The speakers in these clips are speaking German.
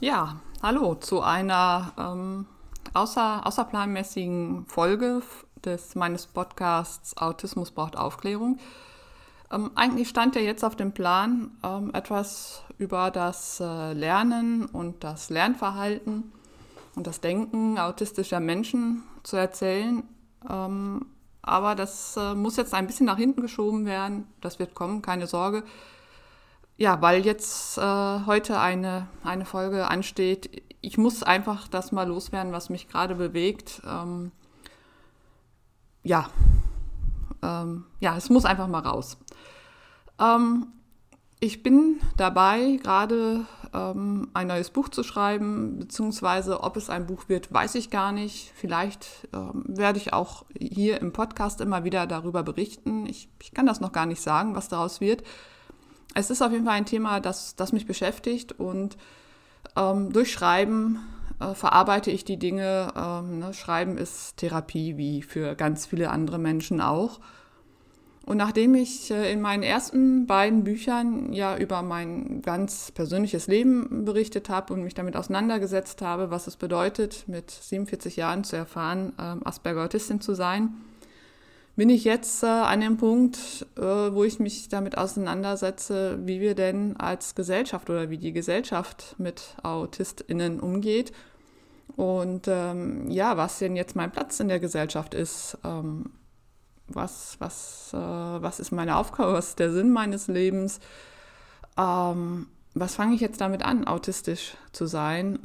Ja, hallo zu einer ähm, außer, außerplanmäßigen Folge des, meines Podcasts Autismus braucht Aufklärung. Ähm, eigentlich stand ja jetzt auf dem Plan, ähm, etwas über das äh, Lernen und das Lernverhalten und das Denken autistischer Menschen zu erzählen. Ähm, aber das äh, muss jetzt ein bisschen nach hinten geschoben werden. Das wird kommen, keine Sorge. Ja, weil jetzt äh, heute eine, eine Folge ansteht. Ich muss einfach das mal loswerden, was mich gerade bewegt. Ähm, ja, ähm, ja, es muss einfach mal raus. Ähm, ich bin dabei, gerade ähm, ein neues Buch zu schreiben, beziehungsweise ob es ein Buch wird, weiß ich gar nicht. Vielleicht ähm, werde ich auch hier im Podcast immer wieder darüber berichten. Ich, ich kann das noch gar nicht sagen, was daraus wird es ist auf jeden Fall ein Thema, das, das mich beschäftigt und ähm, durch Schreiben äh, verarbeite ich die Dinge. Ähm, ne? Schreiben ist Therapie, wie für ganz viele andere Menschen auch. Und nachdem ich äh, in meinen ersten beiden Büchern ja über mein ganz persönliches Leben berichtet habe und mich damit auseinandergesetzt habe, was es bedeutet, mit 47 Jahren zu erfahren, äh, Asperger-Autistin zu sein, bin ich jetzt äh, an dem Punkt, äh, wo ich mich damit auseinandersetze, wie wir denn als Gesellschaft oder wie die Gesellschaft mit AutistInnen umgeht. Und ähm, ja, was denn jetzt mein Platz in der Gesellschaft ist, ähm, was, was, äh, was ist meine Aufgabe, was ist der Sinn meines Lebens, ähm, was fange ich jetzt damit an, autistisch zu sein?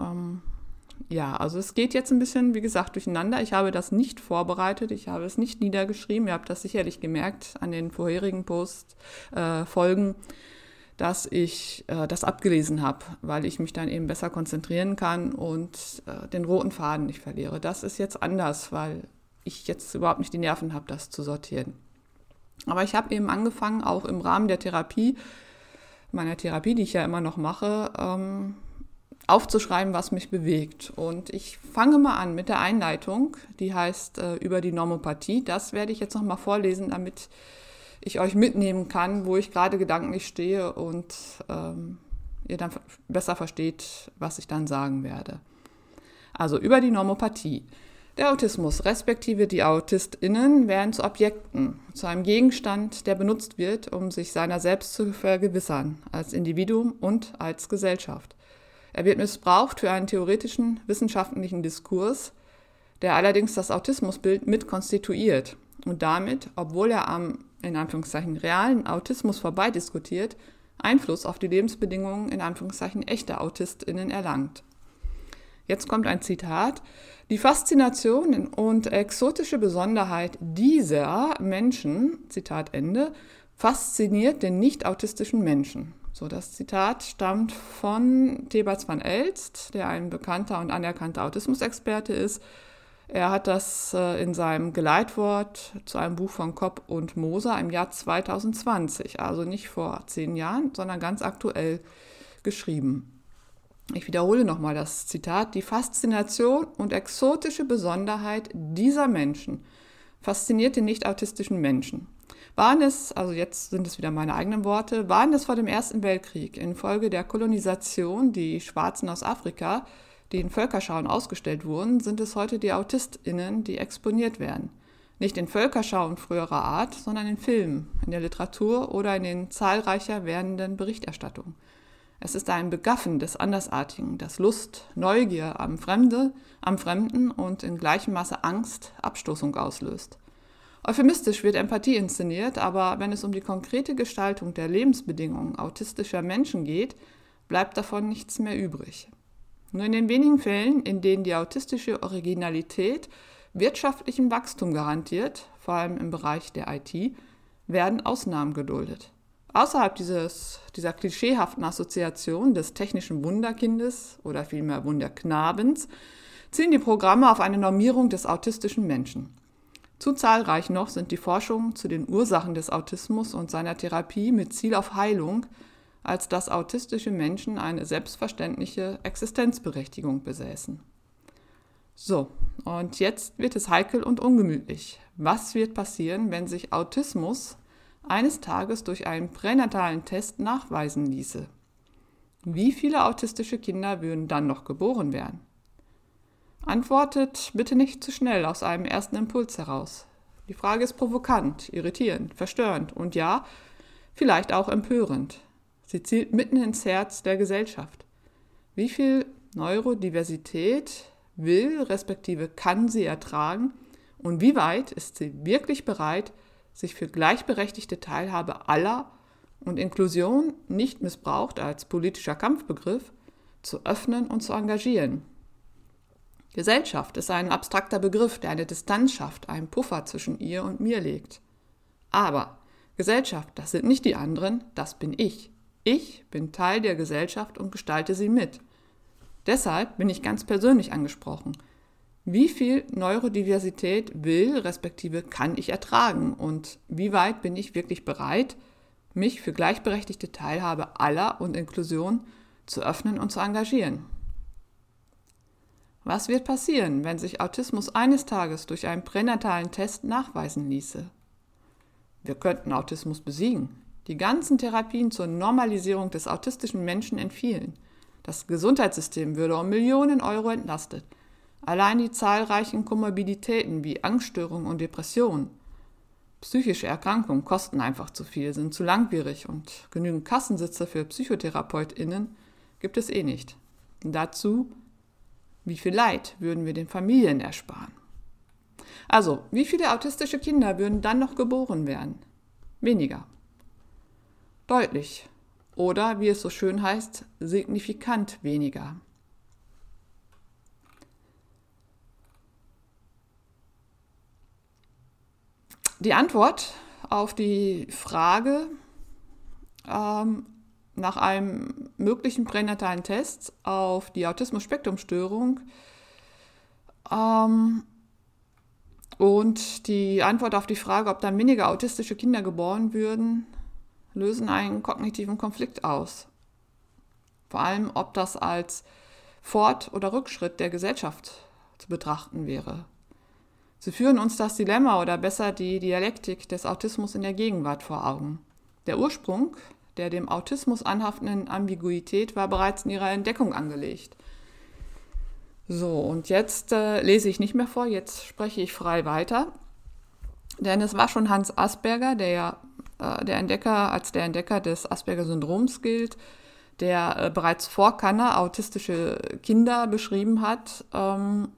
Ja, also es geht jetzt ein bisschen, wie gesagt, durcheinander. Ich habe das nicht vorbereitet, ich habe es nicht niedergeschrieben. Ihr habt das sicherlich gemerkt an den vorherigen Post-Folgen, äh, dass ich äh, das abgelesen habe, weil ich mich dann eben besser konzentrieren kann und äh, den roten Faden nicht verliere. Das ist jetzt anders, weil ich jetzt überhaupt nicht die Nerven habe, das zu sortieren. Aber ich habe eben angefangen, auch im Rahmen der Therapie, meiner Therapie, die ich ja immer noch mache, ähm, aufzuschreiben, was mich bewegt. Und ich fange mal an mit der Einleitung, die heißt äh, über die Normopathie. Das werde ich jetzt nochmal vorlesen, damit ich euch mitnehmen kann, wo ich gerade gedanklich stehe und ähm, ihr dann besser versteht, was ich dann sagen werde. Also über die Normopathie. Der Autismus respektive die AutistInnen werden zu Objekten, zu einem Gegenstand, der benutzt wird, um sich seiner selbst zu vergewissern, als Individuum und als Gesellschaft. Er wird missbraucht für einen theoretischen wissenschaftlichen Diskurs, der allerdings das Autismusbild mit konstituiert und damit, obwohl er am in Anführungszeichen realen Autismus vorbei diskutiert, Einfluss auf die Lebensbedingungen in Anführungszeichen echter AutistInnen erlangt. Jetzt kommt ein Zitat. Die Faszination und exotische Besonderheit dieser Menschen, Zitat Ende, fasziniert den nicht autistischen Menschen. So, das Zitat stammt von Thebats van Elst, der ein bekannter und anerkannter Autismusexperte ist. Er hat das äh, in seinem Geleitwort zu einem Buch von Kopp und Moser im Jahr 2020, also nicht vor zehn Jahren, sondern ganz aktuell geschrieben. Ich wiederhole nochmal das Zitat. Die Faszination und exotische Besonderheit dieser Menschen fasziniert den nicht autistischen Menschen. Waren es, also jetzt sind es wieder meine eigenen Worte, waren es vor dem Ersten Weltkrieg infolge der Kolonisation die Schwarzen aus Afrika, die in Völkerschauen ausgestellt wurden, sind es heute die AutistInnen, die exponiert werden. Nicht in Völkerschauen früherer Art, sondern in Filmen, in der Literatur oder in den zahlreicher werdenden Berichterstattungen. Es ist ein Begaffen des Andersartigen, das Lust, Neugier am, Fremde, am Fremden und in gleichem Maße Angst, Abstoßung auslöst. Euphemistisch wird Empathie inszeniert, aber wenn es um die konkrete Gestaltung der Lebensbedingungen autistischer Menschen geht, bleibt davon nichts mehr übrig. Nur in den wenigen Fällen, in denen die autistische Originalität wirtschaftlichen Wachstum garantiert, vor allem im Bereich der IT, werden Ausnahmen geduldet. Außerhalb dieses, dieser klischeehaften Assoziation des technischen Wunderkindes oder vielmehr Wunderknabens zielen die Programme auf eine Normierung des autistischen Menschen. Zu zahlreich noch sind die Forschungen zu den Ursachen des Autismus und seiner Therapie mit Ziel auf Heilung, als dass autistische Menschen eine selbstverständliche Existenzberechtigung besäßen. So, und jetzt wird es heikel und ungemütlich. Was wird passieren, wenn sich Autismus eines Tages durch einen pränatalen Test nachweisen ließe? Wie viele autistische Kinder würden dann noch geboren werden? Antwortet bitte nicht zu schnell aus einem ersten Impuls heraus. Die Frage ist provokant, irritierend, verstörend und ja, vielleicht auch empörend. Sie zielt mitten ins Herz der Gesellschaft. Wie viel Neurodiversität will respektive kann sie ertragen und wie weit ist sie wirklich bereit, sich für gleichberechtigte Teilhabe aller und Inklusion nicht missbraucht als politischer Kampfbegriff zu öffnen und zu engagieren. Gesellschaft ist ein abstrakter Begriff, der eine Distanz schafft, einen Puffer zwischen ihr und mir legt. Aber Gesellschaft, das sind nicht die anderen, das bin ich. Ich bin Teil der Gesellschaft und gestalte sie mit. Deshalb bin ich ganz persönlich angesprochen. Wie viel Neurodiversität will respektive kann ich ertragen und wie weit bin ich wirklich bereit, mich für gleichberechtigte Teilhabe aller und Inklusion zu öffnen und zu engagieren? Was wird passieren, wenn sich Autismus eines Tages durch einen pränatalen Test nachweisen ließe? Wir könnten Autismus besiegen. Die ganzen Therapien zur Normalisierung des autistischen Menschen entfielen. Das Gesundheitssystem würde um Millionen Euro entlastet. Allein die zahlreichen Komorbiditäten wie Angststörungen und Depressionen. Psychische Erkrankungen kosten einfach zu viel, sind zu langwierig und genügend Kassensitze für PsychotherapeutInnen gibt es eh nicht. Dazu wie viel Leid würden wir den Familien ersparen? Also, wie viele autistische Kinder würden dann noch geboren werden? Weniger. Deutlich. Oder, wie es so schön heißt, signifikant weniger. Die Antwort auf die Frage, ähm, nach einem möglichen pränatalen Test auf die Autismus-Spektrum-Störung ähm, und die Antwort auf die Frage, ob dann weniger autistische Kinder geboren würden, lösen einen kognitiven Konflikt aus. Vor allem, ob das als Fort- oder Rückschritt der Gesellschaft zu betrachten wäre. Sie führen uns das Dilemma oder besser die Dialektik des Autismus in der Gegenwart vor Augen. Der Ursprung der dem Autismus anhaftenden Ambiguität war bereits in ihrer Entdeckung angelegt. So, und jetzt äh, lese ich nicht mehr vor, jetzt spreche ich frei weiter. Denn es war schon Hans Asperger, der ja äh, der Entdecker, als der Entdecker des Asperger-Syndroms gilt, der äh, bereits vor Kanner autistische Kinder beschrieben hat. Ähm,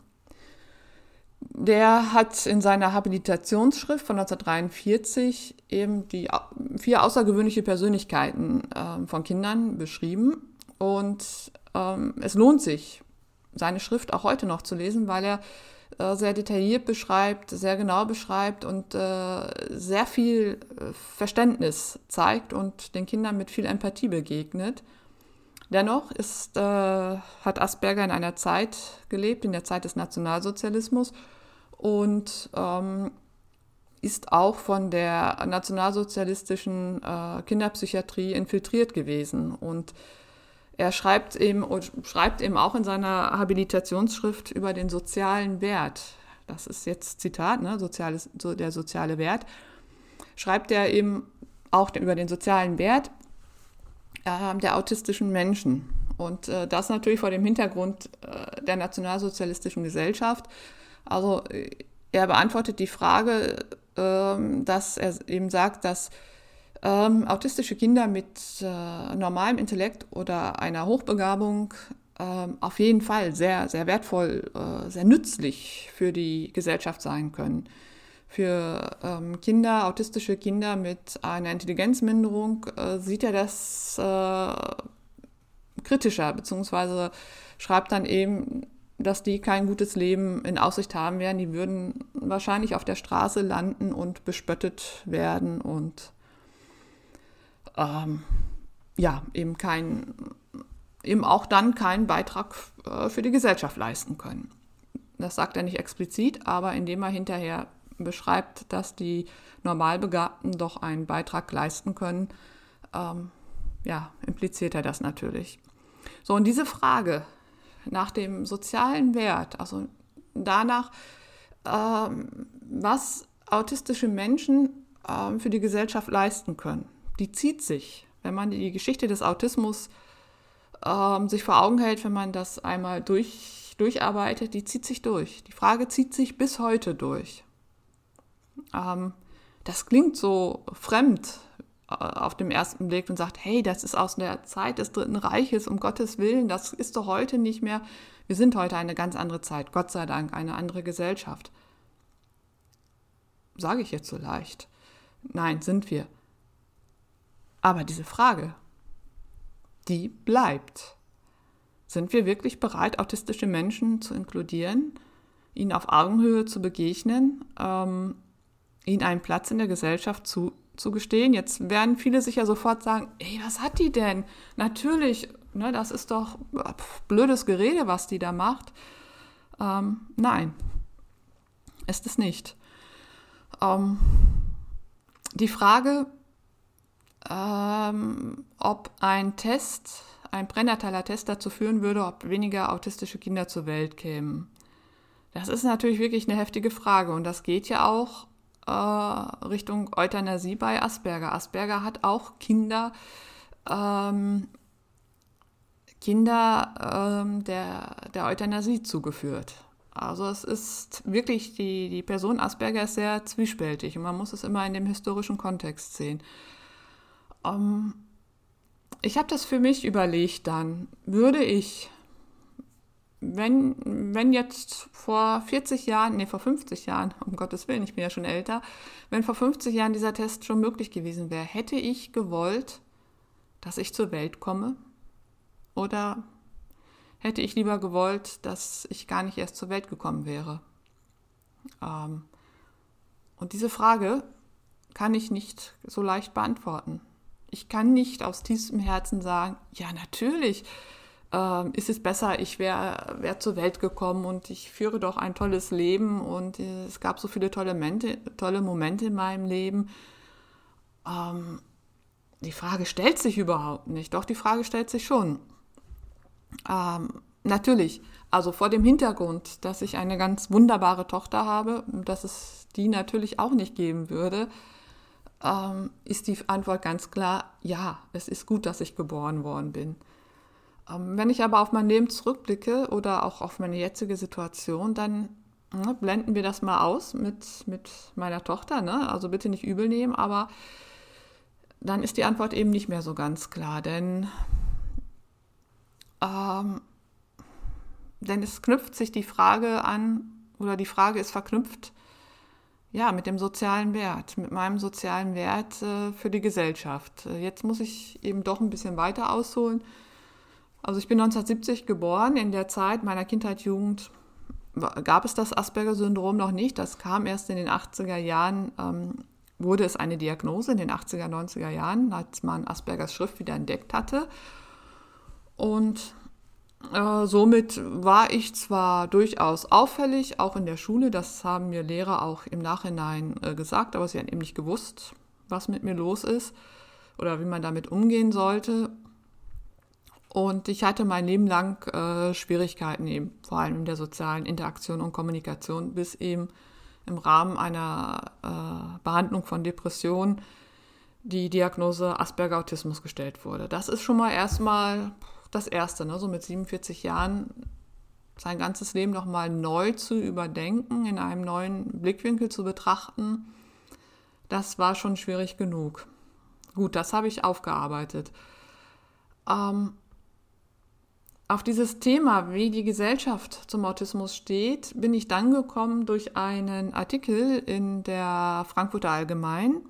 der hat in seiner Habilitationsschrift von 1943 eben die vier außergewöhnliche Persönlichkeiten äh, von Kindern beschrieben. Und ähm, es lohnt sich, seine Schrift auch heute noch zu lesen, weil er äh, sehr detailliert beschreibt, sehr genau beschreibt und äh, sehr viel äh, Verständnis zeigt und den Kindern mit viel Empathie begegnet. Dennoch ist, äh, hat Asperger in einer Zeit gelebt, in der Zeit des Nationalsozialismus, und ähm, ist auch von der nationalsozialistischen äh, Kinderpsychiatrie infiltriert gewesen. Und er schreibt eben, schreibt eben auch in seiner Habilitationsschrift über den sozialen Wert. Das ist jetzt Zitat, ne, Soziales, so der soziale Wert. schreibt er eben auch über den sozialen Wert äh, der autistischen Menschen. Und äh, das natürlich vor dem Hintergrund äh, der nationalsozialistischen Gesellschaft. Also äh, er beantwortet die Frage, ähm, dass er eben sagt, dass ähm, autistische Kinder mit äh, normalem Intellekt oder einer Hochbegabung ähm, auf jeden Fall sehr, sehr wertvoll, äh, sehr nützlich für die Gesellschaft sein können. Für ähm, Kinder, autistische Kinder mit einer Intelligenzminderung äh, sieht er das kritischer, beziehungsweise schreibt dann eben, dass die kein gutes Leben in Aussicht haben werden. Die würden wahrscheinlich auf der Straße landen und bespöttet werden und ähm, ja, eben kein, eben auch dann keinen Beitrag äh, für die Gesellschaft leisten können. Das sagt er nicht explizit, aber indem er hinterher beschreibt, dass die Normalbegabten doch einen Beitrag leisten können, ähm, ja, impliziert er das natürlich. So, und diese Frage nach dem sozialen Wert, also danach, ähm, was autistische Menschen ähm, für die Gesellschaft leisten können, die zieht sich, wenn man die Geschichte des Autismus ähm, sich vor Augen hält, wenn man das einmal durch, durcharbeitet, die zieht sich durch. Die Frage zieht sich bis heute durch. Ähm, das klingt so fremd auf dem ersten Blick und sagt, hey, das ist aus der Zeit des Dritten Reiches, um Gottes Willen, das ist doch heute nicht mehr. Wir sind heute eine ganz andere Zeit, Gott sei Dank, eine andere Gesellschaft. Sage ich jetzt so leicht. Nein, sind wir. Aber diese Frage, die bleibt. Sind wir wirklich bereit, autistische Menschen zu inkludieren, ihnen auf Augenhöhe zu begegnen, ähm, ihnen einen Platz in der Gesellschaft zu, zu gestehen? Jetzt werden viele sicher sofort sagen, ey, was hat die denn? Natürlich, ne, das ist doch pf, blödes Gerede, was die da macht. Ähm, nein, ist es nicht. Ähm, die Frage, ähm, ob ein Test, ein Brennertaler Test dazu führen würde, ob weniger autistische Kinder zur Welt kämen. Das ist natürlich wirklich eine heftige Frage und das geht ja auch äh, Richtung Euthanasie bei Asperger. Asperger hat auch Kinder, ähm, Kinder ähm, der, der Euthanasie zugeführt. Also es ist wirklich, die, die Person Asperger ist sehr zwiespältig und man muss es immer in dem historischen Kontext sehen. Ähm, ich habe das für mich überlegt dann. Würde ich, wenn, wenn jetzt vor 40 Jahren, nee, vor 50 Jahren, um Gottes Willen, ich bin ja schon älter, wenn vor 50 Jahren dieser Test schon möglich gewesen wäre, hätte ich gewollt, dass ich zur Welt komme? Oder hätte ich lieber gewollt, dass ich gar nicht erst zur Welt gekommen wäre? Ähm, und diese Frage kann ich nicht so leicht beantworten. Ich kann nicht aus tiefstem Herzen sagen, ja natürlich äh, ist es besser, ich wäre wär zur Welt gekommen und ich führe doch ein tolles Leben und äh, es gab so viele tolle Momente, tolle Momente in meinem Leben. Ähm, die Frage stellt sich überhaupt nicht, doch die Frage stellt sich schon. Ähm, natürlich, also vor dem Hintergrund, dass ich eine ganz wunderbare Tochter habe, dass es die natürlich auch nicht geben würde, ähm, ist die Antwort ganz klar, ja, es ist gut, dass ich geboren worden bin. Ähm, wenn ich aber auf mein Leben zurückblicke oder auch auf meine jetzige Situation, dann ne, blenden wir das mal aus mit, mit meiner Tochter. Ne? Also bitte nicht übel nehmen, aber dann ist die Antwort eben nicht mehr so ganz klar, denn, ähm, denn es knüpft sich die Frage an, oder die Frage ist verknüpft ja, mit dem sozialen Wert, mit meinem sozialen Wert äh, für die Gesellschaft. Äh, jetzt muss ich eben doch ein bisschen weiter ausholen. Also ich bin 1970 geboren. In der Zeit meiner Kindheit, Jugend gab es das Asperger-Syndrom noch nicht. Das kam erst in den 80er Jahren, ähm, wurde es eine Diagnose in den 80er, 90er Jahren, als man Aspergers Schrift wieder entdeckt hatte. Und äh, somit war ich zwar durchaus auffällig, auch in der Schule, das haben mir Lehrer auch im Nachhinein äh, gesagt, aber sie haben eben nicht gewusst, was mit mir los ist oder wie man damit umgehen sollte. Und ich hatte mein Leben lang äh, Schwierigkeiten eben, vor allem in der sozialen Interaktion und Kommunikation, bis eben im Rahmen einer äh, Behandlung von Depressionen die Diagnose Asperger-Autismus gestellt wurde. Das ist schon mal erstmal das Erste, ne? so mit 47 Jahren sein ganzes Leben nochmal neu zu überdenken, in einem neuen Blickwinkel zu betrachten. Das war schon schwierig genug. Gut, das habe ich aufgearbeitet. Ähm, auf dieses Thema, wie die Gesellschaft zum Autismus steht, bin ich dann gekommen durch einen Artikel in der Frankfurter Allgemein,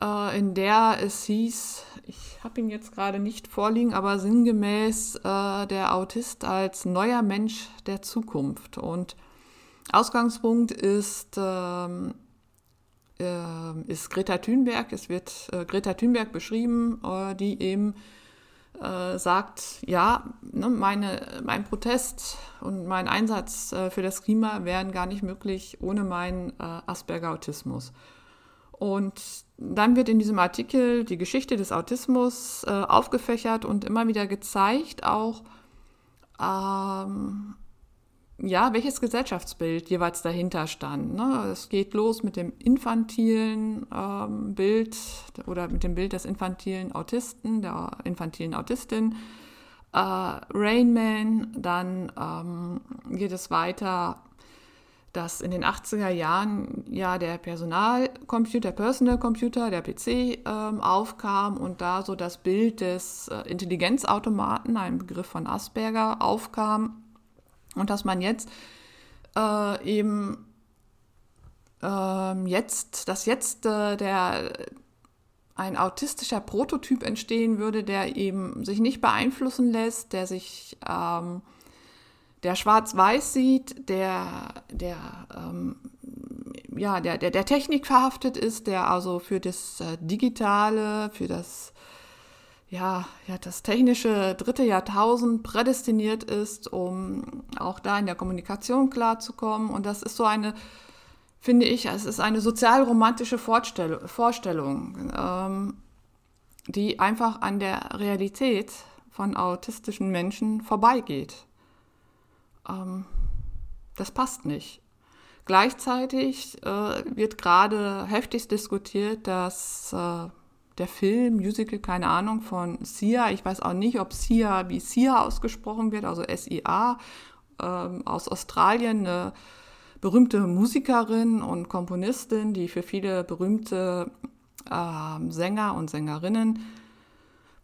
äh, in der es hieß, ich habe ihn jetzt gerade nicht vorliegen, aber sinngemäß äh, der Autist als neuer Mensch der Zukunft. Und Ausgangspunkt ist, ähm, äh, ist Greta Thunberg. Es wird Greta Thunberg beschrieben, die eben äh, sagt, ja, ne, meine, mein Protest und mein Einsatz äh, für das Klima wären gar nicht möglich ohne meinen äh, Asperger-Autismus. Und dann wird in diesem Artikel die Geschichte des Autismus äh, aufgefächert und immer wieder gezeigt, auch ähm, ja, welches Gesellschaftsbild jeweils dahinter stand. Ne? Es geht los mit dem infantilen ähm, Bild oder mit dem Bild des infantilen Autisten, der infantilen Autistin. Äh, Rainman, dann ähm, geht es weiter, dass in den 80er Jahren ja der Personalcomputer, Personal Computer, der PC ähm, aufkam und da so das Bild des äh, Intelligenzautomaten, ein Begriff von Asperger, aufkam und dass man jetzt äh, eben äh, jetzt, dass jetzt äh, der ein autistischer Prototyp entstehen würde, der eben sich nicht beeinflussen lässt, der sich ähm, der schwarz-weiß sieht, der, der, ähm, ja, der, der, der Technik verhaftet ist, der also für das äh, Digitale, für das ja, ja, das technische dritte Jahrtausend prädestiniert ist, um auch da in der Kommunikation klarzukommen. Und das ist so eine, finde ich, es ist eine sozialromantische Vorstellung, ähm, die einfach an der Realität von autistischen Menschen vorbeigeht. Ähm, das passt nicht. Gleichzeitig äh, wird gerade heftig diskutiert, dass äh, der Film, Musical, keine Ahnung, von Sia. Ich weiß auch nicht, ob Sia wie Sia ausgesprochen wird, also S-I-A, ähm, aus Australien, eine berühmte Musikerin und Komponistin, die für viele berühmte äh, Sänger und Sängerinnen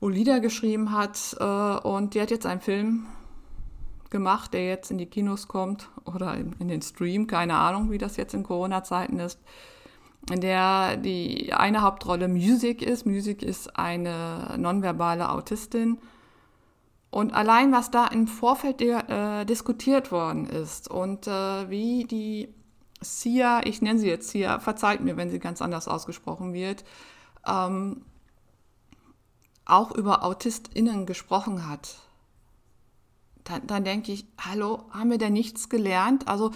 wohl Lieder geschrieben hat. Äh, und die hat jetzt einen Film gemacht, der jetzt in die Kinos kommt oder in, in den Stream, keine Ahnung, wie das jetzt in Corona-Zeiten ist in der die eine Hauptrolle Music ist. Music ist eine nonverbale Autistin. Und allein, was da im Vorfeld äh, diskutiert worden ist und äh, wie die Sia, ich nenne sie jetzt Sia, verzeiht mir, wenn sie ganz anders ausgesprochen wird, ähm, auch über AutistInnen gesprochen hat, dann, dann denke ich, hallo, haben wir denn nichts gelernt? Also,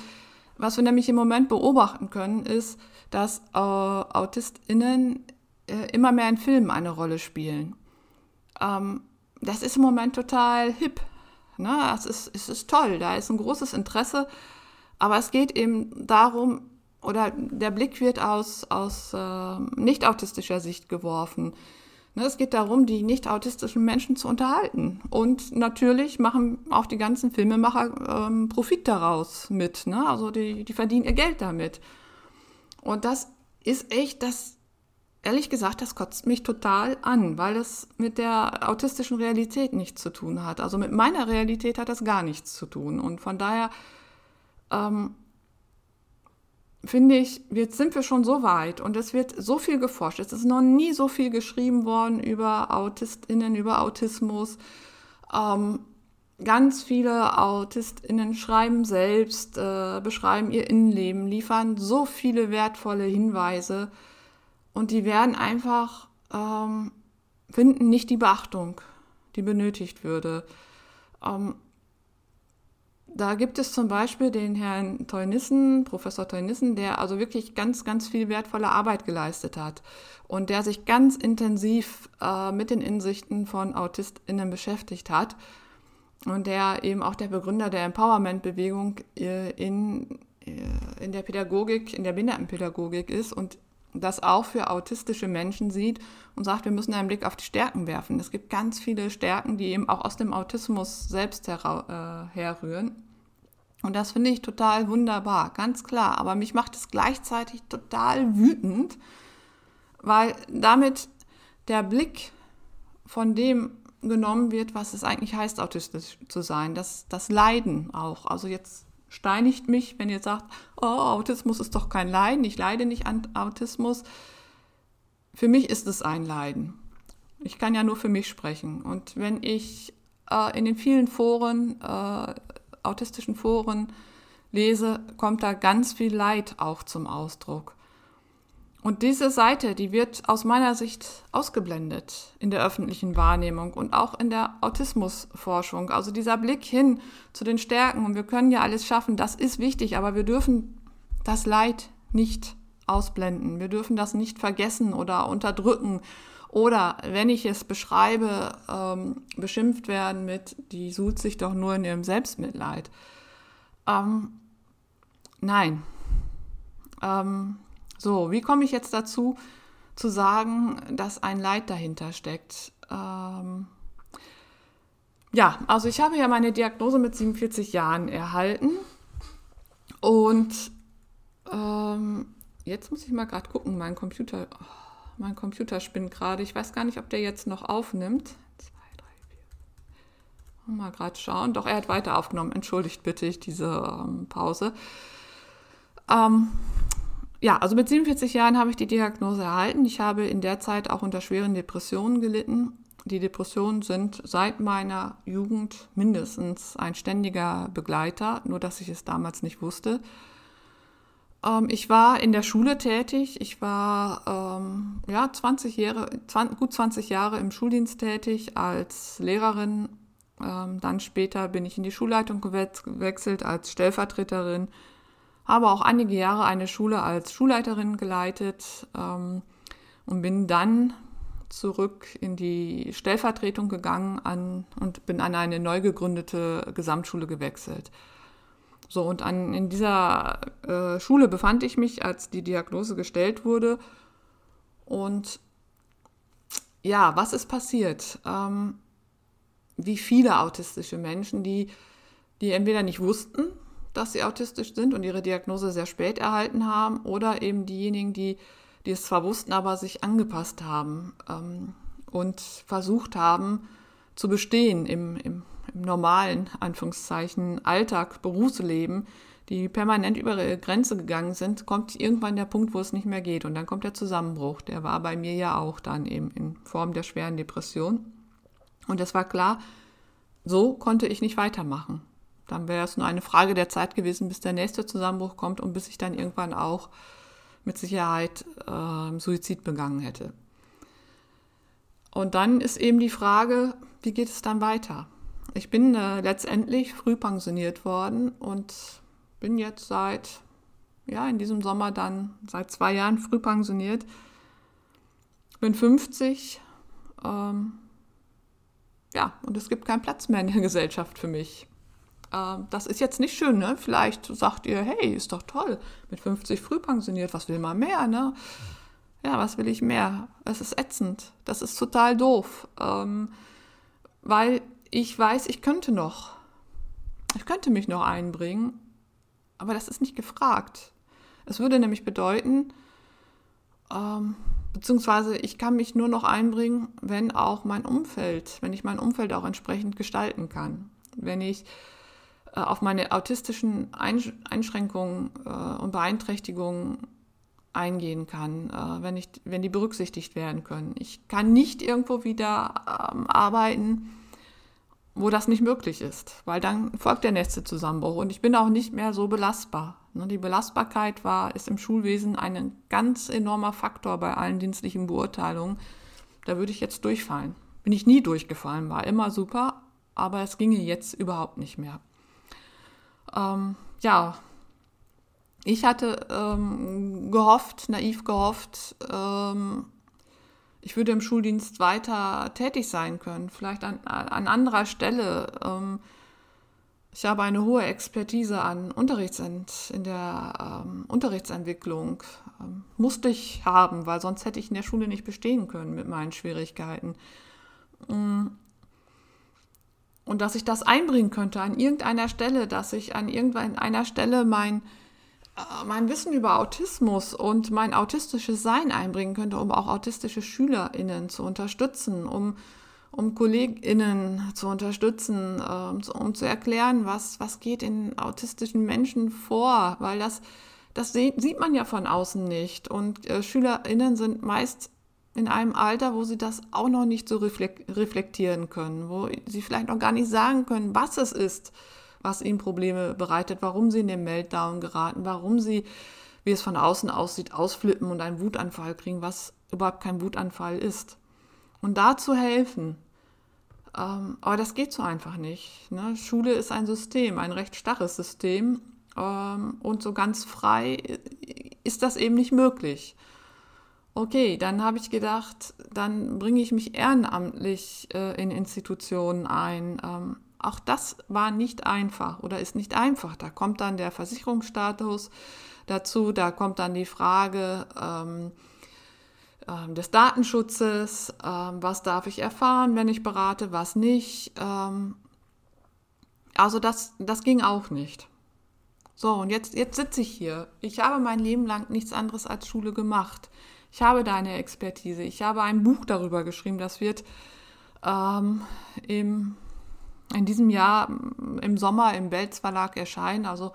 was wir nämlich im Moment beobachten können, ist, dass äh, AutistInnen äh, immer mehr in Filmen eine Rolle spielen. Ähm, das ist im Moment total hip. Ne? Es, ist, es ist toll, da ist ein großes Interesse, aber es geht eben darum, oder der Blick wird aus, aus äh, nicht autistischer Sicht geworfen. Ne, es geht darum, die nicht autistischen Menschen zu unterhalten. Und natürlich machen auch die ganzen Filmemacher ähm, Profit daraus mit. Ne? Also die, die verdienen ihr Geld damit. Und das ist echt, das, ehrlich gesagt, das kotzt mich total an, weil es mit der autistischen Realität nichts zu tun hat. Also mit meiner Realität hat das gar nichts zu tun. Und von daher ähm, finde ich, jetzt sind wir schon so weit und es wird so viel geforscht. Es ist noch nie so viel geschrieben worden über AutistInnen, über Autismus. Ähm, Ganz viele AutistInnen schreiben selbst, äh, beschreiben ihr Innenleben, liefern so viele wertvolle Hinweise und die werden einfach, ähm, finden nicht die Beachtung, die benötigt würde. Ähm, da gibt es zum Beispiel den Herrn Teunissen, Professor Teunissen, der also wirklich ganz, ganz viel wertvolle Arbeit geleistet hat und der sich ganz intensiv äh, mit den Insichten von AutistInnen beschäftigt hat und der eben auch der Begründer der Empowerment-Bewegung äh, in, äh, in der Pädagogik, in der Behindertenpädagogik ist und das auch für autistische Menschen sieht und sagt, wir müssen einen Blick auf die Stärken werfen. Es gibt ganz viele Stärken, die eben auch aus dem Autismus selbst her äh, herrühren. Und das finde ich total wunderbar, ganz klar. Aber mich macht es gleichzeitig total wütend, weil damit der Blick von dem genommen wird, was es eigentlich heißt, autistisch zu sein. Das, das Leiden auch. Also jetzt steinigt mich, wenn ihr sagt, oh, Autismus ist doch kein Leiden, ich leide nicht an Autismus. Für mich ist es ein Leiden. Ich kann ja nur für mich sprechen. Und wenn ich äh, in den vielen Foren, äh, autistischen Foren lese, kommt da ganz viel Leid auch zum Ausdruck. Und diese Seite, die wird aus meiner Sicht ausgeblendet in der öffentlichen Wahrnehmung und auch in der Autismusforschung. Also dieser Blick hin zu den Stärken und wir können ja alles schaffen, das ist wichtig, aber wir dürfen das Leid nicht ausblenden. Wir dürfen das nicht vergessen oder unterdrücken oder, wenn ich es beschreibe, ähm, beschimpft werden mit, die sucht sich doch nur in ihrem Selbstmitleid. Ähm, nein. Ähm, so, wie komme ich jetzt dazu, zu sagen, dass ein Leid dahinter steckt? Ähm ja, also ich habe ja meine Diagnose mit 47 Jahren erhalten und ähm, jetzt muss ich mal gerade gucken, mein Computer, oh, mein Computer spinnt gerade. Ich weiß gar nicht, ob der jetzt noch aufnimmt. Zwei, drei, vier. Mal gerade schauen. Doch, er hat weiter aufgenommen. Entschuldigt bitte ich diese ähm, Pause. Ähm, ja, also mit 47 Jahren habe ich die Diagnose erhalten. Ich habe in der Zeit auch unter schweren Depressionen gelitten. Die Depressionen sind seit meiner Jugend mindestens ein ständiger Begleiter, nur dass ich es damals nicht wusste. Ähm, ich war in der Schule tätig. Ich war ähm, ja, 20 Jahre, 20, gut 20 Jahre im Schuldienst tätig als Lehrerin. Ähm, dann später bin ich in die Schulleitung gewechselt als Stellvertreterin habe auch einige Jahre eine Schule als Schulleiterin geleitet ähm, und bin dann zurück in die Stellvertretung gegangen an, und bin an eine neu gegründete Gesamtschule gewechselt. So, und an, in dieser äh, Schule befand ich mich, als die Diagnose gestellt wurde. Und ja, was ist passiert? Ähm, wie viele autistische Menschen, die, die entweder nicht wussten, dass sie autistisch sind und ihre Diagnose sehr spät erhalten haben oder eben diejenigen, die, die es zwar wussten, aber sich angepasst haben ähm, und versucht haben zu bestehen im, im, im normalen, Anführungszeichen, Alltag, Berufsleben, die permanent über ihre Grenze gegangen sind, kommt irgendwann der Punkt, wo es nicht mehr geht. Und dann kommt der Zusammenbruch. Der war bei mir ja auch dann eben in Form der schweren Depression. Und es war klar, so konnte ich nicht weitermachen. Dann wäre es nur eine Frage der Zeit gewesen, bis der nächste Zusammenbruch kommt und bis ich dann irgendwann auch mit Sicherheit äh, Suizid begangen hätte. Und dann ist eben die Frage, wie geht es dann weiter? Ich bin äh, letztendlich früh pensioniert worden und bin jetzt seit, ja, in diesem Sommer dann seit zwei Jahren früh pensioniert. Bin 50. Ähm, ja, und es gibt keinen Platz mehr in der Gesellschaft für mich. Ähm, das ist jetzt nicht schön, ne? Vielleicht sagt ihr, hey, ist doch toll, mit 50 früh pensioniert, was will man mehr, ne? Ja, was will ich mehr? Es ist ätzend. Das ist total doof. Ähm, weil ich weiß, ich könnte noch. Ich könnte mich noch einbringen, aber das ist nicht gefragt. Es würde nämlich bedeuten, ähm, beziehungsweise ich kann mich nur noch einbringen, wenn auch mein Umfeld, wenn ich mein Umfeld auch entsprechend gestalten kann. Wenn ich äh, auf meine autistischen Einschränkungen äh, und Beeinträchtigungen eingehen kann, äh, wenn, ich, wenn die berücksichtigt werden können. Ich kann nicht irgendwo wieder ähm, arbeiten, wo das nicht möglich ist, weil dann folgt der nächste Zusammenbruch und ich bin auch nicht mehr so belastbar. Ne, die Belastbarkeit war, ist im Schulwesen ein ganz enormer Faktor bei allen dienstlichen Beurteilungen. Da würde ich jetzt durchfallen. Bin ich nie durchgefallen, war immer super, aber es ginge jetzt überhaupt nicht mehr. Ähm, ja, ich hatte ähm, gehofft, naiv gehofft, ähm, ich würde im Schuldienst weiter tätig sein können, vielleicht an, an anderer Stelle. Ähm, Ich habe eine hohe Expertise an Unterrichtsent, in der ähm, Unterrichtsentwicklung. Ähm, musste ich haben, weil sonst hätte ich in der Schule nicht bestehen können mit meinen Schwierigkeiten. Mm. Und dass ich das einbringen könnte an irgendeiner Stelle, dass ich an irgendeiner Stelle mein, mein Wissen über Autismus und mein autistisches Sein einbringen könnte, um auch autistische SchülerInnen zu unterstützen, um um KollegInnen zu unterstützen, äh, um zu erklären, was, was geht in autistischen Menschen vor, weil das, das sieht man ja von außen nicht. Und äh, SchülerInnen sind meist in einem Alter, wo sie das auch noch nicht so reflektieren können, wo sie vielleicht noch gar nicht sagen können, was es ist, was ihnen Probleme bereitet, warum sie in den Meltdown geraten, warum sie, wie es von außen aussieht, ausflippen und einen Wutanfall kriegen, was überhaupt kein Wutanfall ist und da zu helfen. Ähm, aber das geht so einfach nicht. Ne? Schule ist ein System, ein recht starres System ähm, und so ganz frei ist das eben nicht möglich. Okay, dann habe ich gedacht, dann bringe ich mich ehrenamtlich äh, in Institutionen ein. Ähm, auch das war nicht einfach oder ist nicht einfach. Da kommt dann der Versicherungsstatus dazu, da kommt dann die Frage, ähm, ähm, des Datenschutzes, ähm, was darf ich erfahren, wenn ich berate, was nicht. Ähm, also das, das ging auch nicht. So, und jetzt, jetzt sitze ich hier. Ich habe mein Leben lang nichts anderes als Schule gemacht. Ich habe deine Expertise. Ich habe ein Buch darüber geschrieben. Das wird ähm, im, in diesem Jahr im Sommer im Belz Verlag erscheinen. Also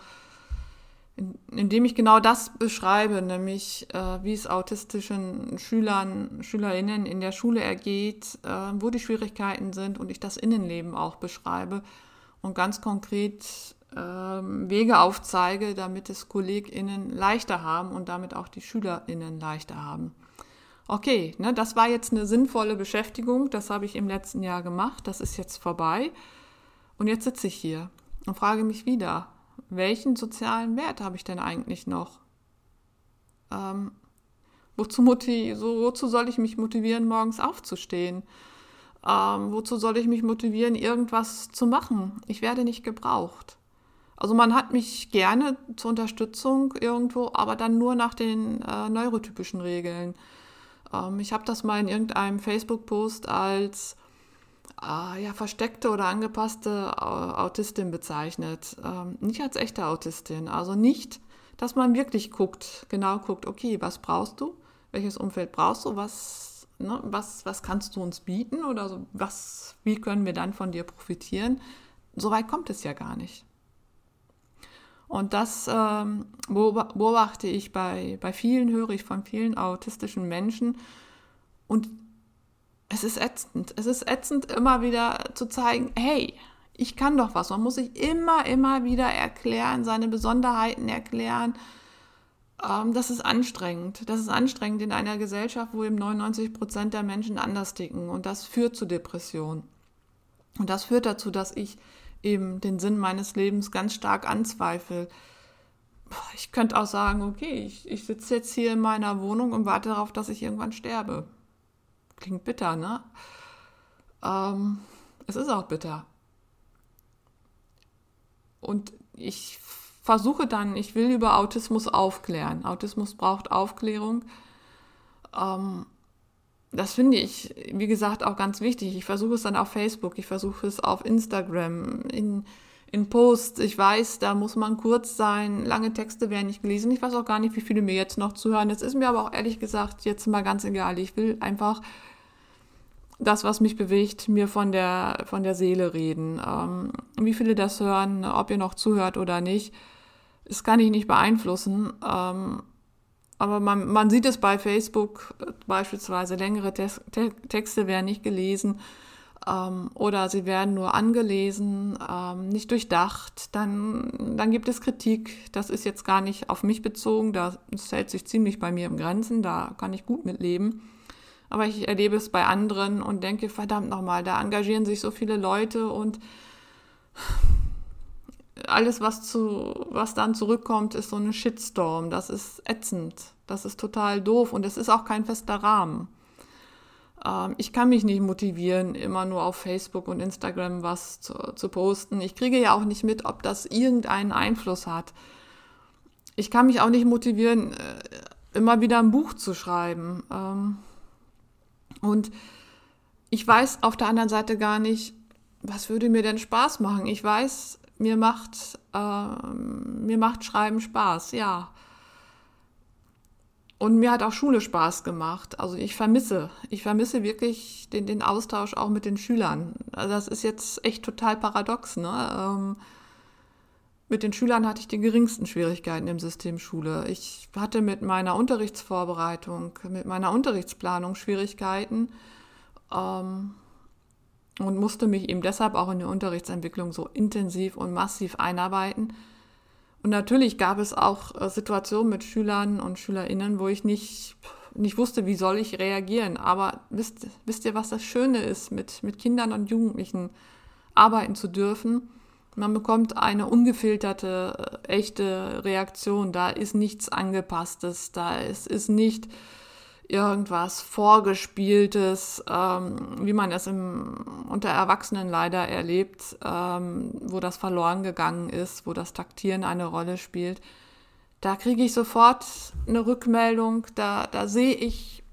in, indem ich genau das beschreibe, nämlich äh, wie es autistischen Schülern, Schülerinnen in der Schule ergeht, äh, wo die Schwierigkeiten sind und ich das Innenleben auch beschreibe und ganz konkret äh, Wege aufzeige, damit es KollegInnen leichter haben und damit auch die SchülerInnen leichter haben. Okay, ne, das war jetzt eine sinnvolle Beschäftigung, das habe ich im letzten Jahr gemacht, das ist jetzt vorbei und jetzt sitze ich hier und frage mich wieder, welchen sozialen Wert habe ich denn eigentlich noch? Ähm, wozu, so, wozu soll ich mich motivieren, morgens aufzustehen? Ähm, wozu soll ich mich motivieren, irgendwas zu machen? Ich werde nicht gebraucht. Also man hat mich gerne zur Unterstützung irgendwo, aber dann nur nach den äh, neurotypischen Regeln. Ähm, ich habe das mal in irgendeinem Facebook-Post als äh, ja, versteckte oder angepasste Autistin bezeichnet. Ähm, nicht als echte Autistin. Also nicht, dass man wirklich guckt, genau guckt, okay, was brauchst du? Welches Umfeld brauchst du? Was, ne, was, was kannst du uns bieten? Oder so, was, wie können wir dann von dir profitieren? So weit kommt es ja gar nicht. Und das ähm, beobachte ich bei, bei vielen, höre ich von vielen autistischen Menschen. Und es ist ätzend. Es ist ätzend, immer wieder zu zeigen, hey, ich kann doch was. Man muss sich immer, immer wieder erklären, seine Besonderheiten erklären. Ähm, das ist anstrengend. Das ist anstrengend in einer Gesellschaft, wo eben 99 Prozent der Menschen anders ticken. Und das führt zu Depressionen. Und das führt dazu, dass ich eben den Sinn meines Lebens ganz stark anzweifle. Ich könnte auch sagen, okay, ich, ich sitze jetzt hier in meiner Wohnung und warte darauf, dass ich irgendwann sterbe. Klingt bitter, ne? Ähm, es ist auch bitter. Und ich versuche dann, ich will über Autismus aufklären. Autismus braucht Aufklärung. Ähm, das finde ich, wie gesagt, auch ganz wichtig. Ich versuche es dann auf Facebook, ich versuche es auf Instagram, in, in Posts. Ich weiß, da muss man kurz sein, lange Texte werden nicht gelesen. Ich weiß auch gar nicht, wie viele mir jetzt noch zuhören. Das ist mir aber auch ehrlich gesagt jetzt mal ganz egal. Ich will einfach das, was mich bewegt, mir von der, von der Seele reden. Ähm, wie viele das hören, ob ihr noch zuhört oder nicht, das kann ich nicht beeinflussen. Ähm, aber man, man sieht es bei Facebook beispielsweise, längere Te Te Texte werden nicht gelesen ähm, oder sie werden nur angelesen, ähm, nicht durchdacht. Dann, dann gibt es Kritik. Das ist jetzt gar nicht auf mich bezogen, das hält sich ziemlich bei mir im Grenzen, da kann ich gut mitleben aber ich erlebe es bei anderen und denke, verdammt nochmal, da engagieren sich so viele Leute und alles, was, zu, was dann zurückkommt, ist so ein Shitstorm. Das ist ätzend. Das ist total doof und es ist auch kein fester Rahmen. Ähm, ich kann mich nicht motivieren, immer nur auf Facebook und Instagram was zu, zu posten. Ich kriege ja auch nicht mit, ob das irgendeinen Einfluss hat. Ich kann mich auch nicht motivieren, äh, immer wieder ein Buch zu schreiben. Ähm, und ich weiß auf der anderen Seite gar nicht, was würde mir denn Spaß machen? Ich weiß, mir macht, äh, mir macht Schreiben Spaß, ja. Und mir hat auch Schule Spaß gemacht. Also ich vermisse, ich vermisse wirklich den, den Austausch auch mit den Schülern. Also das ist jetzt echt total paradox. Ne? Ähm, mit den Schülern hatte ich die geringsten Schwierigkeiten im System Schule. Ich hatte mit meiner Unterrichtsvorbereitung, mit meiner Unterrichtsplanung Schwierigkeiten ähm, und musste mich eben deshalb auch in die Unterrichtsentwicklung so intensiv und massiv einarbeiten und natürlich gab es auch äh, Situationen mit Schülern und Schülerinnen, wo ich nicht, nicht wusste, wie soll ich reagieren. Aber wisst, wisst ihr, was das Schöne ist, mit, mit Kindern und Jugendlichen arbeiten zu dürfen? Man bekommt eine ungefilterte, äh, echte Reaktion. Da ist nichts Angepasstes. Da ist, ist nicht irgendwas Vorgespieltes, ähm, wie man es im, unter Erwachsenen leider erlebt, ähm, wo das verloren gegangen ist, wo das Taktieren eine Rolle spielt. Da kriege ich sofort eine Rückmeldung, da, da sehe ich,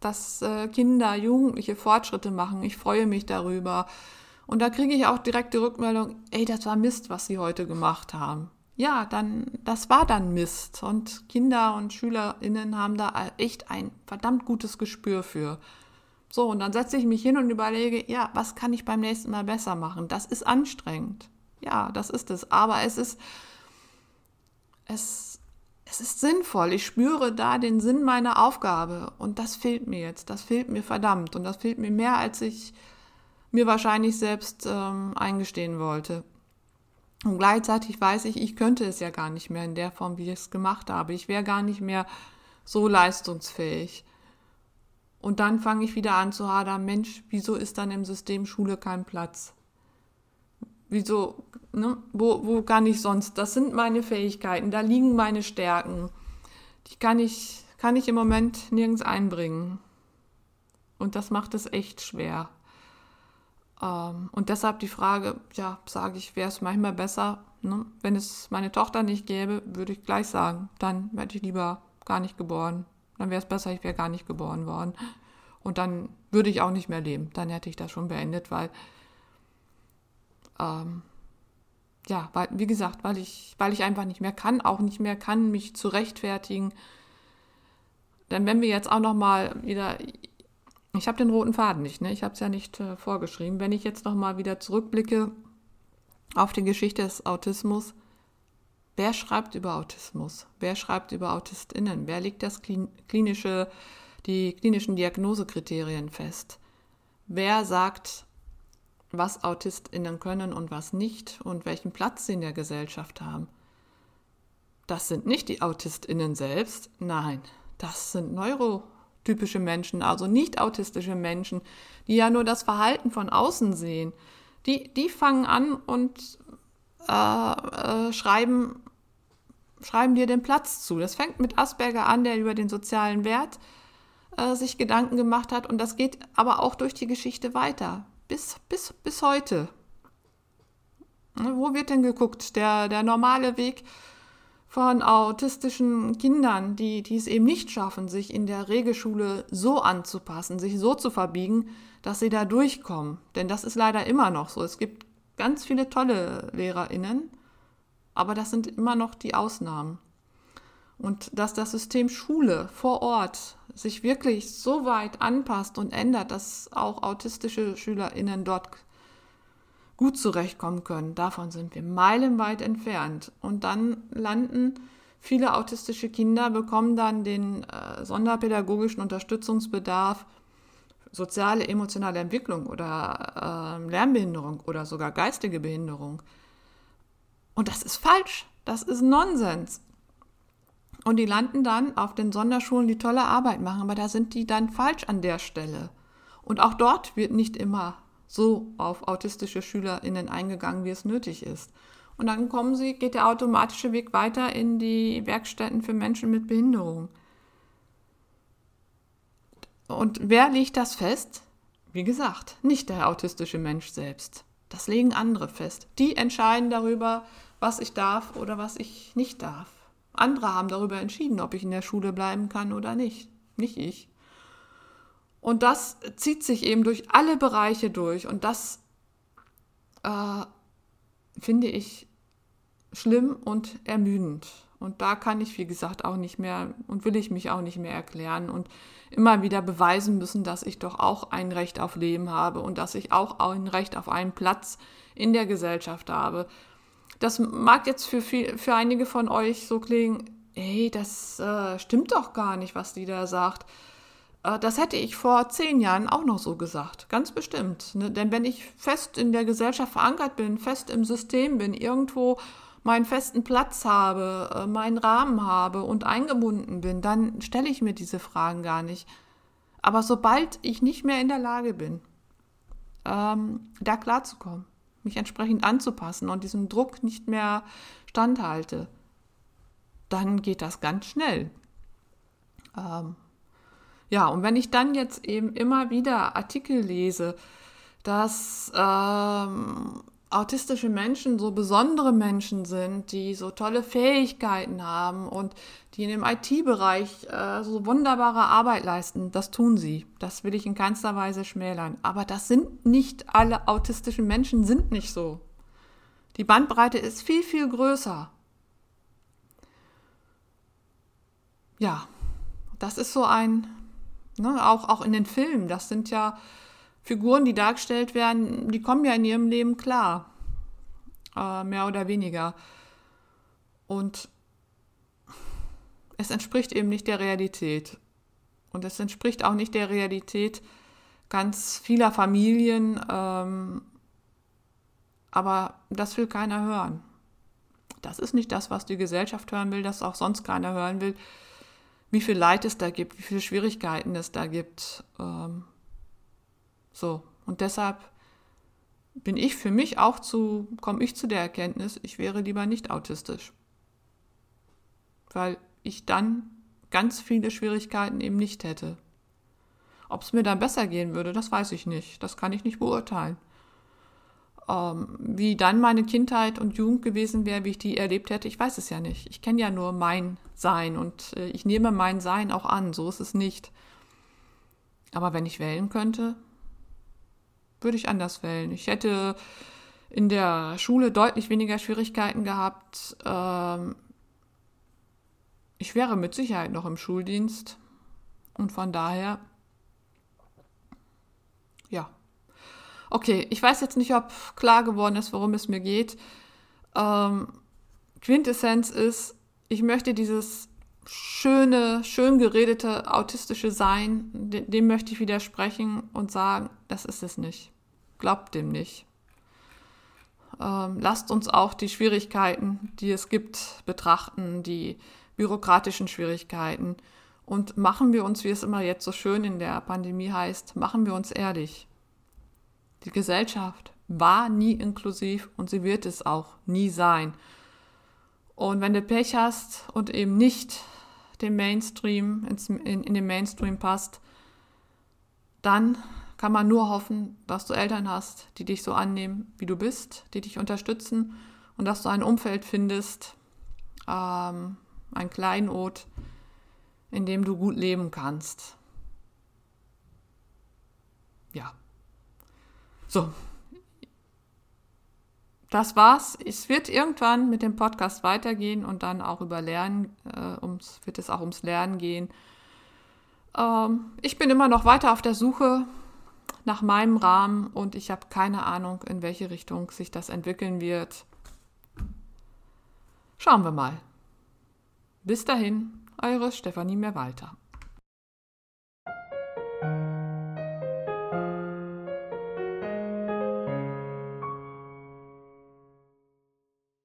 dass äh, Kinder, Jugendliche Fortschritte machen. Ich freue mich darüber. Und da kriege ich auch direkt die Rückmeldung, ey, das war Mist, was sie heute gemacht haben ja, dann, das war dann Mist. Und Kinder und SchülerInnen haben da echt ein verdammt gutes Gespür für. So, und dann setze ich mich hin und überlege, ja, was kann ich beim nächsten Mal besser machen? Das ist anstrengend. Ja, das ist es. Aber es ist, es, es ist sinnvoll. Ich spüre da den Sinn meiner Aufgabe. Und das fehlt mir jetzt. Das fehlt mir verdammt. Und das fehlt mir mehr, als ich mir wahrscheinlich selbst ähm, eingestehen wollte. Und gleichzeitig weiß ich, ich könnte es ja gar nicht mehr in der Form, wie ich es gemacht habe. Ich wäre gar nicht mehr so leistungsfähig. Und dann fange ich wieder an zu hadern, Mensch, wieso ist dann im System Schule kein Platz? Wieso, ne? wo, wo kann ich sonst? Das sind meine Fähigkeiten, da liegen meine Stärken. Die kann ich, kann ich im Moment nirgends einbringen. Und das macht es echt schwer. Ähm, und deshalb die Frage, ja, sage ich, wäre es manchmal besser, ne? wenn es meine Tochter nicht gäbe, würde ich gleich sagen, dann hätte ich lieber gar nicht geboren. Dann wäre es besser, ich wäre gar nicht geboren worden. Und dann würde ich auch nicht mehr leben. Dann hätte ich das schon beendet, weil, ähm, ja, weil, wie gesagt, weil ich, weil ich einfach nicht mehr kann, auch nicht mehr kann, mich zu rechtfertigen. Denn wenn wir jetzt auch noch mal wieder ich habe den roten Faden nicht, ne? ich habe es ja nicht äh, vorgeschrieben. Wenn ich jetzt nochmal wieder zurückblicke auf die Geschichte des Autismus, wer schreibt über Autismus? Wer schreibt über AutistInnen? Wer legt das klinische, die klinischen Diagnosekriterien fest? Wer sagt, was AutistInnen können und was nicht und welchen Platz sie in der Gesellschaft haben? Das sind nicht die AutistInnen selbst, nein, das sind Neuro- typische Menschen, also nicht autistische Menschen, die ja nur das Verhalten von außen sehen, die, die fangen an und äh, äh, schreiben, schreiben dir den Platz zu. Das fängt mit Asperger an, der über den sozialen Wert äh, sich Gedanken gemacht hat und das geht aber auch durch die Geschichte weiter, bis, bis, bis heute. Wo wird denn geguckt? Der, der normale Weg von autistischen Kindern, die, die es eben nicht schaffen, sich in der Regelschule so anzupassen, sich so zu verbiegen, dass sie da durchkommen. Denn das ist leider immer noch so. Es gibt ganz viele tolle Lehrerinnen, aber das sind immer noch die Ausnahmen. Und dass das System Schule vor Ort sich wirklich so weit anpasst und ändert, dass auch autistische Schülerinnen dort gut zurechtkommen können. Davon sind wir meilenweit entfernt. Und dann landen viele autistische Kinder, bekommen dann den äh, sonderpädagogischen Unterstützungsbedarf, soziale, emotionale Entwicklung oder äh, Lernbehinderung oder sogar geistige Behinderung. Und das ist falsch. Das ist Nonsens. Und die landen dann auf den Sonderschulen, die tolle Arbeit machen, aber da sind die dann falsch an der Stelle. Und auch dort wird nicht immer so auf autistische SchülerInnen eingegangen, wie es nötig ist. Und dann kommen sie, geht der automatische Weg weiter in die Werkstätten für Menschen mit Behinderung. und wer legt das fest? Wie gesagt, nicht der autistische Mensch selbst. Das legen andere fest. Die entscheiden darüber, was ich darf oder was ich nicht darf. Andere haben darüber entschieden, ob ich in der Schule bleiben kann oder nicht. Nicht ich. Und das zieht sich eben durch alle Bereiche durch. Und das äh, finde ich schlimm und ermüdend. Und da kann ich, wie gesagt, auch nicht mehr und will ich mich auch nicht mehr erklären und immer wieder beweisen müssen, dass ich doch auch ein Recht auf Leben habe und dass ich auch ein Recht auf einen Platz in der Gesellschaft habe. Das mag jetzt für, viel, für einige von euch so klingen, hey, das äh, stimmt doch gar nicht, was die da sagt. Äh, das hätte ich vor zehn Jahren auch noch so gesagt, ganz bestimmt. Ne? Denn wenn ich fest in der Gesellschaft verankert bin, fest im System bin, irgendwo meinen festen Platz habe, äh, meinen Rahmen habe und eingebunden bin, dann stelle ich mir diese Fragen gar nicht. Aber sobald ich nicht mehr in der Lage bin, ähm, da klarzukommen, mich entsprechend anzupassen und diesem Druck nicht mehr standhalte, dann geht das ganz schnell. Ähm, ja, und wenn ich dann jetzt eben immer wieder Artikel lese, dass ähm, autistische Menschen so besondere Menschen sind, die so tolle Fähigkeiten haben und die in dem IT-Bereich äh, so wunderbare Arbeit leisten. Das tun sie. Das will ich in keinster Weise schmälern. Aber das sind nicht alle autistischen Menschen, sind nicht so. Die Bandbreite ist viel, viel größer. Ja, das ist so ein, ne, auch, auch in den Filmen, das sind ja Figuren, die dargestellt werden, die kommen ja in ihrem Leben klar. Äh, mehr oder weniger. Und es entspricht eben nicht der Realität. Und es entspricht auch nicht der Realität ganz vieler Familien. Ähm, aber das will keiner hören. Das ist nicht das, was die Gesellschaft hören will, das auch sonst keiner hören will. Wie viel Leid es da gibt, wie viele Schwierigkeiten es da gibt. Ähm, so, und deshalb bin ich für mich auch zu, komme ich zu der Erkenntnis, ich wäre lieber nicht autistisch. Weil ich dann ganz viele Schwierigkeiten eben nicht hätte. Ob es mir dann besser gehen würde, das weiß ich nicht. Das kann ich nicht beurteilen. Ähm, wie dann meine Kindheit und Jugend gewesen wäre, wie ich die erlebt hätte, ich weiß es ja nicht. Ich kenne ja nur mein Sein und äh, ich nehme mein Sein auch an. So ist es nicht. Aber wenn ich wählen könnte, würde ich anders wählen. Ich hätte in der Schule deutlich weniger Schwierigkeiten gehabt. Ähm, ich wäre mit Sicherheit noch im Schuldienst und von daher, ja. Okay, ich weiß jetzt nicht, ob klar geworden ist, worum es mir geht. Ähm, Quintessenz ist, ich möchte dieses schöne, schön geredete autistische Sein, dem, dem möchte ich widersprechen und sagen, das ist es nicht. Glaubt dem nicht. Ähm, lasst uns auch die Schwierigkeiten, die es gibt, betrachten, die bürokratischen Schwierigkeiten. Und machen wir uns, wie es immer jetzt so schön in der Pandemie heißt, machen wir uns ehrlich. Die Gesellschaft war nie inklusiv und sie wird es auch nie sein. Und wenn du Pech hast und eben nicht dem Mainstream, ins, in, in den Mainstream passt, dann kann man nur hoffen, dass du Eltern hast, die dich so annehmen, wie du bist, die dich unterstützen und dass du ein Umfeld findest, ähm, ein Kleinod, in dem du gut leben kannst. Ja. So, das war's. Es wird irgendwann mit dem Podcast weitergehen und dann auch über Lernen, äh, ums, wird es auch ums Lernen gehen. Ähm, ich bin immer noch weiter auf der Suche nach meinem Rahmen und ich habe keine Ahnung, in welche Richtung sich das entwickeln wird. Schauen wir mal. Bis dahin, eure Stefanie Mehrwalter.